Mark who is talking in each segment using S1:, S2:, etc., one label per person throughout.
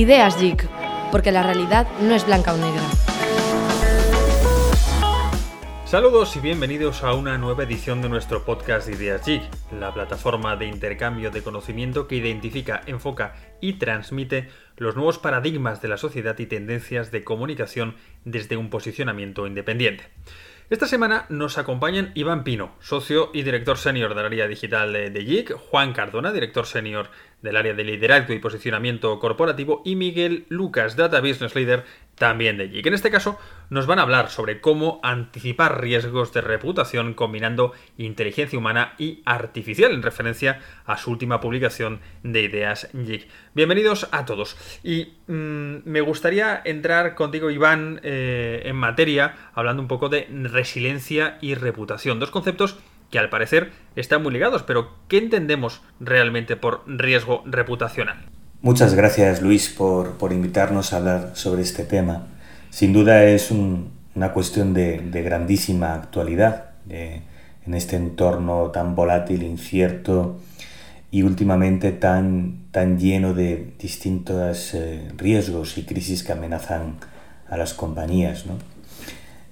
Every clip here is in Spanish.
S1: Ideas Geek, porque la realidad no es blanca o negra.
S2: Saludos y bienvenidos a una nueva edición de nuestro podcast Ideas Geek, la plataforma de intercambio de conocimiento que identifica, enfoca y transmite los nuevos paradigmas de la sociedad y tendencias de comunicación desde un posicionamiento independiente. Esta semana nos acompañan Iván Pino, socio y director senior del área digital de, Geek, Juan Cardona, director senior del área de liderazgo y posicionamiento corporativo, y Miguel Lucas, Data Business Leader, también de Geek. En este caso, nos van a hablar sobre cómo anticipar riesgos de reputación combinando inteligencia humana y artificial, en referencia a su última publicación de Ideas Geek. Bienvenidos a todos. Y mm, me gustaría entrar contigo, Iván, eh, en materia, hablando un poco de resiliencia y reputación. Dos conceptos que al parecer están muy ligados, pero ¿qué entendemos realmente por riesgo reputacional?
S3: Muchas gracias Luis por, invitarnos a hablar sobre este tema. Sin duda es una cuestión de, grandísima actualidad en este entorno tan volátil, incierto y últimamente tan, tan lleno de distintos eh, riesgos y crisis que amenazan a las compañías.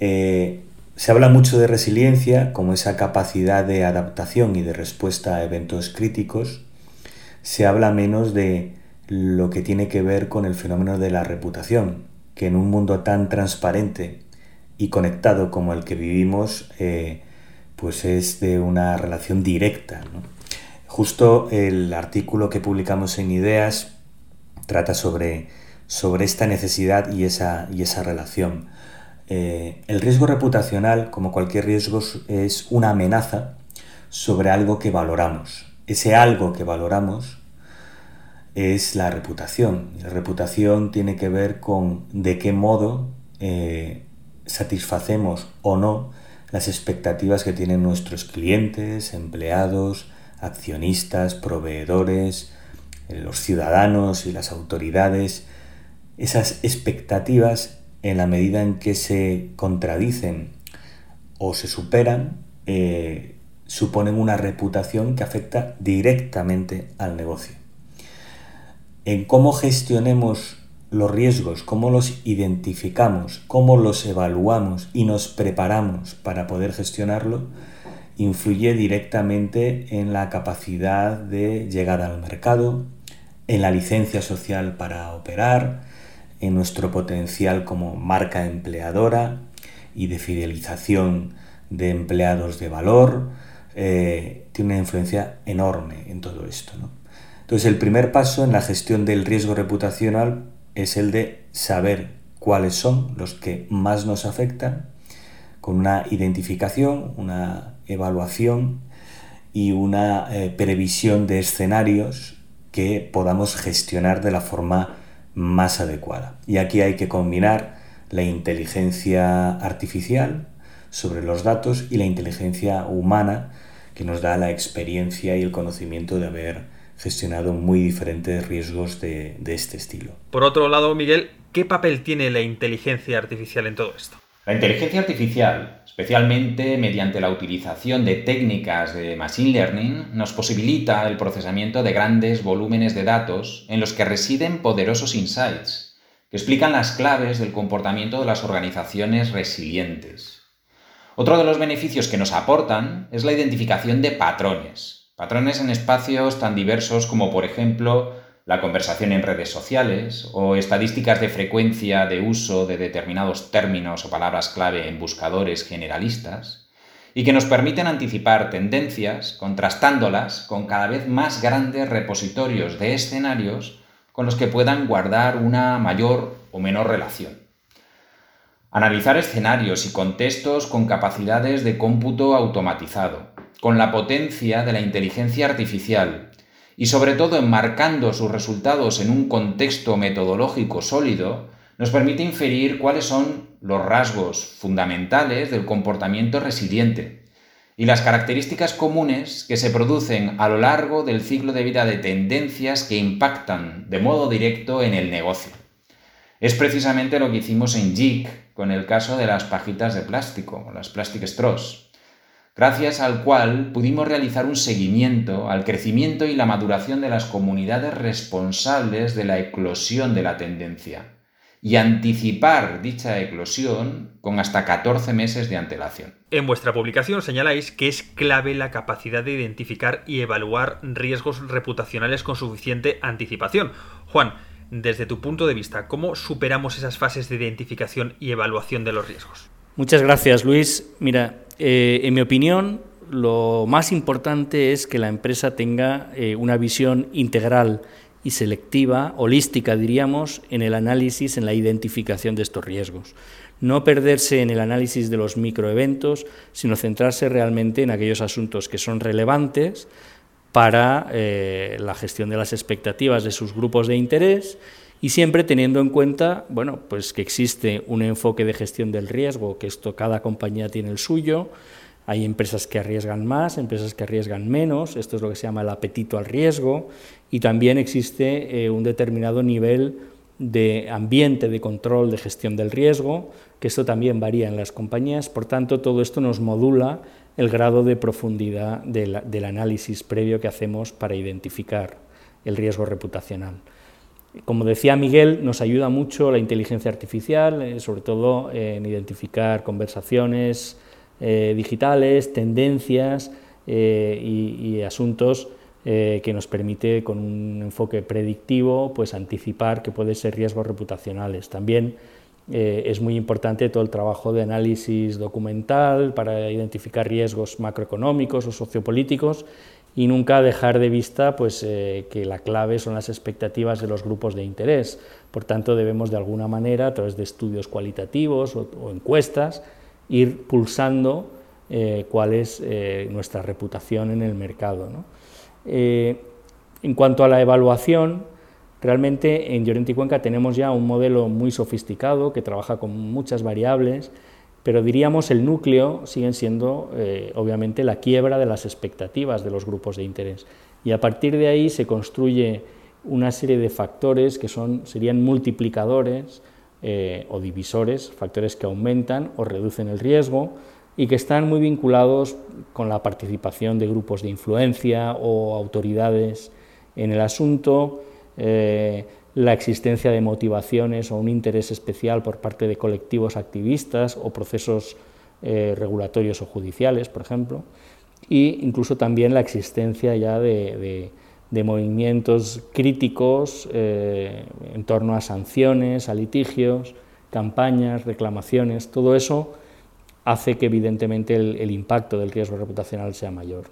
S3: Eh, se habla mucho de resiliencia como esa capacidad de adaptación y de respuesta a eventos críticos. Se habla menos de lo que tiene que ver con el fenómeno de la reputación, que en un mundo tan transparente y conectado como el que vivimos, eh, pues es de una relación directa. Justo el artículo que publicamos en Ideas trata sobre, sobre esta necesidad y esa, y esa relación. Eh, el riesgo reputacional, como cualquier riesgo, es una amenaza sobre algo que valoramos. Ese algo que valoramos es la reputación. La reputación tiene que ver con de qué modo eh, satisfacemos o no las expectativas que tienen nuestros clientes, empleados, accionistas, proveedores, eh, los ciudadanos y las autoridades. Esas expectativas en la medida en que se contradicen o se superan, eh, suponen una reputación que afecta directamente al negocio. En cómo gestionemos los riesgos, cómo los identificamos, cómo los evaluamos y nos preparamos para poder gestionarlo, influye directamente en la capacidad de llegar al mercado, en la licencia social para operar, en nuestro potencial como marca empleadora y de fidelización de empleados de valor, eh, tiene una influencia enorme en todo esto. Entonces el primer paso en la gestión del riesgo reputacional es el de saber cuáles son los que más nos afectan, con una identificación, una evaluación y una eh, previsión de escenarios que podamos gestionar de la forma más adecuada. Y aquí hay que combinar la inteligencia artificial sobre los datos y la inteligencia humana que nos da la experiencia y el conocimiento de haber gestionado muy diferentes riesgos de, este estilo.
S2: Por otro lado, Miguel, ¿qué papel tiene la inteligencia artificial en todo esto?
S4: La inteligencia artificial, especialmente mediante la utilización de técnicas de Machine Learning, nos posibilita el procesamiento de grandes volúmenes de datos en los que residen poderosos insights, que explican las claves del comportamiento de las organizaciones resilientes. Otro de los beneficios que nos aportan es la identificación de patrones, patrones en espacios tan diversos como por ejemplo la conversación en redes sociales o estadísticas de frecuencia de uso de determinados términos o palabras clave en buscadores generalistas, y que nos permiten anticipar tendencias contrastándolas con cada vez más grandes repositorios de escenarios con los que puedan guardar una mayor o menor relación. Analizar escenarios y contextos con capacidades de cómputo automatizado, con la potencia de la inteligencia artificial y sobre todo enmarcando sus resultados en un contexto metodológico sólido, nos permite inferir cuáles son los rasgos fundamentales del comportamiento resiliente y las características comunes que se producen a lo largo del ciclo de vida de tendencias que impactan de modo directo en el negocio. Es precisamente lo que hicimos en JIC con el caso de las pajitas de plástico, las plastic straws gracias al cual pudimos realizar un seguimiento al crecimiento y la maduración de las comunidades responsables de la eclosión de la tendencia y anticipar dicha eclosión con hasta 14 meses de antelación.
S2: En vuestra publicación señaláis que es clave la capacidad de identificar y evaluar riesgos reputacionales con suficiente anticipación. Juan, desde tu punto de vista, ¿cómo superamos esas fases de identificación y evaluación de los riesgos?
S5: Muchas gracias, Luis. Mira, eh, en mi opinión, lo más importante es que la empresa tenga eh, una visión integral y selectiva, holística diríamos, en el análisis, en la identificación de estos riesgos. No perderse en el análisis de los microeventos, sino centrarse realmente en aquellos asuntos que son relevantes para eh, la gestión de las expectativas de sus grupos de interés y siempre teniendo en cuenta bueno, pues que existe un enfoque de gestión del riesgo, que esto cada compañía tiene el suyo, hay empresas que arriesgan más, empresas que arriesgan menos, esto es lo que se llama el apetito al riesgo, y también existe eh, un determinado nivel de ambiente de control de gestión del riesgo, que esto también varía en las compañías, por tanto todo esto nos modula el grado de profundidad del análisis previo que hacemos para identificar el riesgo reputacional. Como decía Miguel, nos ayuda mucho la inteligencia artificial, eh, sobre todo en identificar conversaciones, eh, digitales, tendencias eh, y, asuntos eh, que nos permite con un enfoque predictivo pues anticipar que pueden ser riesgos reputacionales. También es muy importante todo el trabajo de análisis documental para identificar riesgos macroeconómicos o sociopolíticos y nunca dejar de vista pues, que la clave son las expectativas de los grupos de interés. Por tanto, debemos de alguna manera, a través de estudios cualitativos o encuestas, ir pulsando eh, cuál es eh, nuestra reputación en el mercado. Eh, en cuanto a la evaluación, realmente en Llorente y Cuenca tenemos ya un modelo muy sofisticado que trabaja con muchas variables, pero diríamos el núcleo siguen siendo obviamente la quiebra de las expectativas de los grupos de interés. Y a partir de ahí se construye una serie de factores que son, serían multiplicadores eh, o divisores, factores que aumentan o reducen el riesgo y que están muy vinculados con la participación de grupos de influencia o autoridades en el asunto, eh, la existencia de motivaciones o un interés especial por parte de colectivos activistas o procesos eh, regulatorios o judiciales, por ejemplo, e incluso también la existencia ya de de movimientos críticos eh, en torno a sanciones, a litigios, campañas, reclamaciones, todo eso hace que evidentemente el, impacto del riesgo reputacional sea mayor.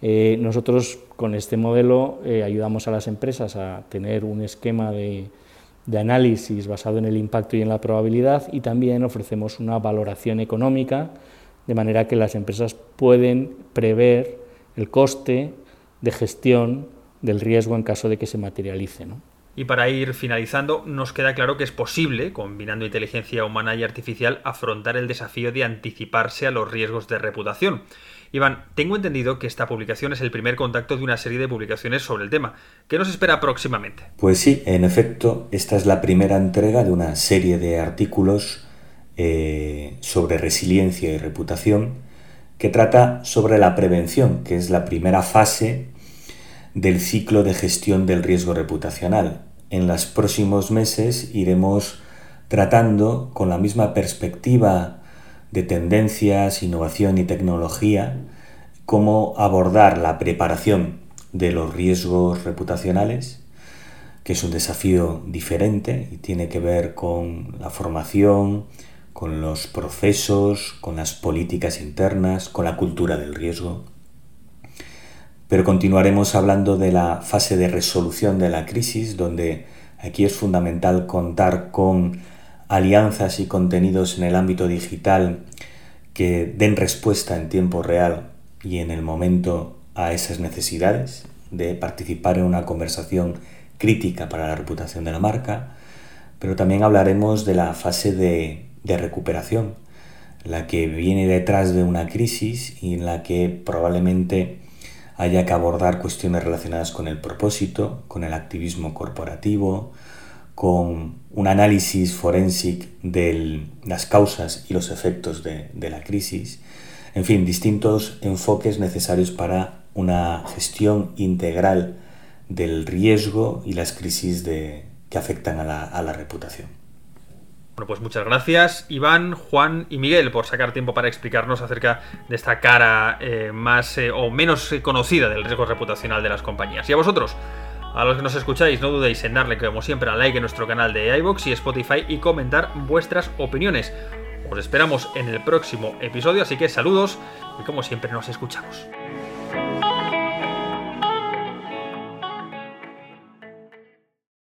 S5: Eh, nosotros con este modelo eh, ayudamos a las empresas a tener un esquema de, de análisis basado en el impacto y en la probabilidad y también ofrecemos una valoración económica de manera que las empresas pueden prever el coste de gestión del riesgo en caso de que se materialice. ¿no?
S2: Y para ir finalizando, nos queda claro que es posible, combinando inteligencia humana y artificial, afrontar el desafío de anticiparse a los riesgos de reputación. Iván, tengo entendido que esta publicación es el primer contacto de una serie de publicaciones sobre el tema. ¿Qué nos espera próximamente?
S3: Pues sí, en efecto, esta es la primera entrega de una serie de artículos eh, sobre resiliencia y reputación que trata sobre la prevención, que es la primera fase del ciclo de gestión del riesgo reputacional. En los próximos meses iremos tratando con la misma perspectiva de tendencias, innovación y tecnología, cómo abordar la preparación de los riesgos reputacionales, que es un desafío diferente y tiene que ver con la formación, con los procesos, con las políticas internas, con la cultura del riesgo pero continuaremos hablando de la fase de resolución de la crisis, donde aquí es fundamental contar con alianzas y contenidos en el ámbito digital que den respuesta en tiempo real y en el momento a esas necesidades de participar en una conversación crítica para la reputación de la marca, pero también hablaremos de la fase de, recuperación, la que viene detrás de una crisis y en la que probablemente haya que abordar cuestiones relacionadas con el propósito, con el activismo corporativo, con un análisis forensic de las causas y los efectos de, la crisis, En fin, distintos enfoques necesarios para una gestión integral del riesgo y las crisis que afectan a la reputación.
S2: Bueno, pues muchas gracias Iván, Juan y Miguel por sacar tiempo para explicarnos acerca de esta cara eh, más eh, o menos conocida del riesgo reputacional de las compañías. Y a vosotros, a los que nos escucháis, no dudéis en darle, como siempre, a like en nuestro canal de iVoox y Spotify y comentar vuestras opiniones. Os esperamos en el próximo episodio, así que saludos y como siempre nos escuchamos.